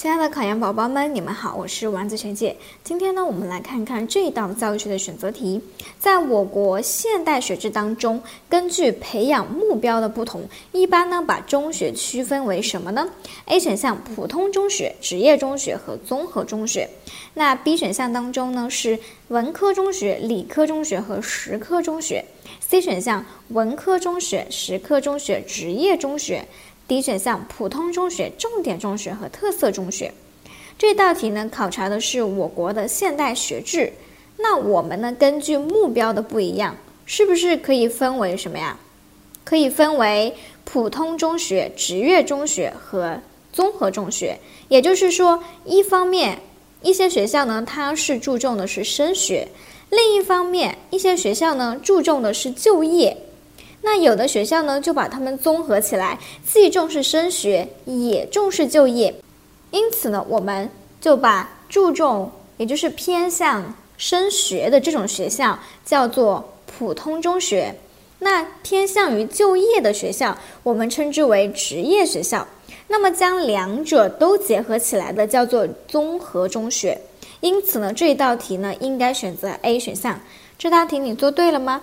亲爱的考研宝宝们，你们好，我是丸子学姐。今天呢，我们来看看这道教育学的选择题。在我国现代学制当中，根据培养目标的不同，一般呢把中学区分为什么呢？A 选项普通中学、职业中学和综合中学。那 B 选项当中呢是文科中学、理科中学和实科中学。C 选项文科中学、实科中学、职业中学。D 选项普通中学、重点中学和特色中学，这道题呢考察的是我国的现代学制。那我们呢根据目标的不一样，是不是可以分为什么呀？可以分为普通中学、职业中学和综合中学。也就是说，一方面一些学校呢它是注重的是升学，另一方面一些学校呢注重的是就业。那有的学校呢，就把它们综合起来，既重视升学，也重视就业。因此呢，我们就把注重，也就是偏向升学的这种学校叫做普通中学。那偏向于就业的学校，我们称之为职业学校。那么将两者都结合起来的叫做综合中学。因此呢，这一道题呢，应该选择 A 选项。这道题你做对了吗？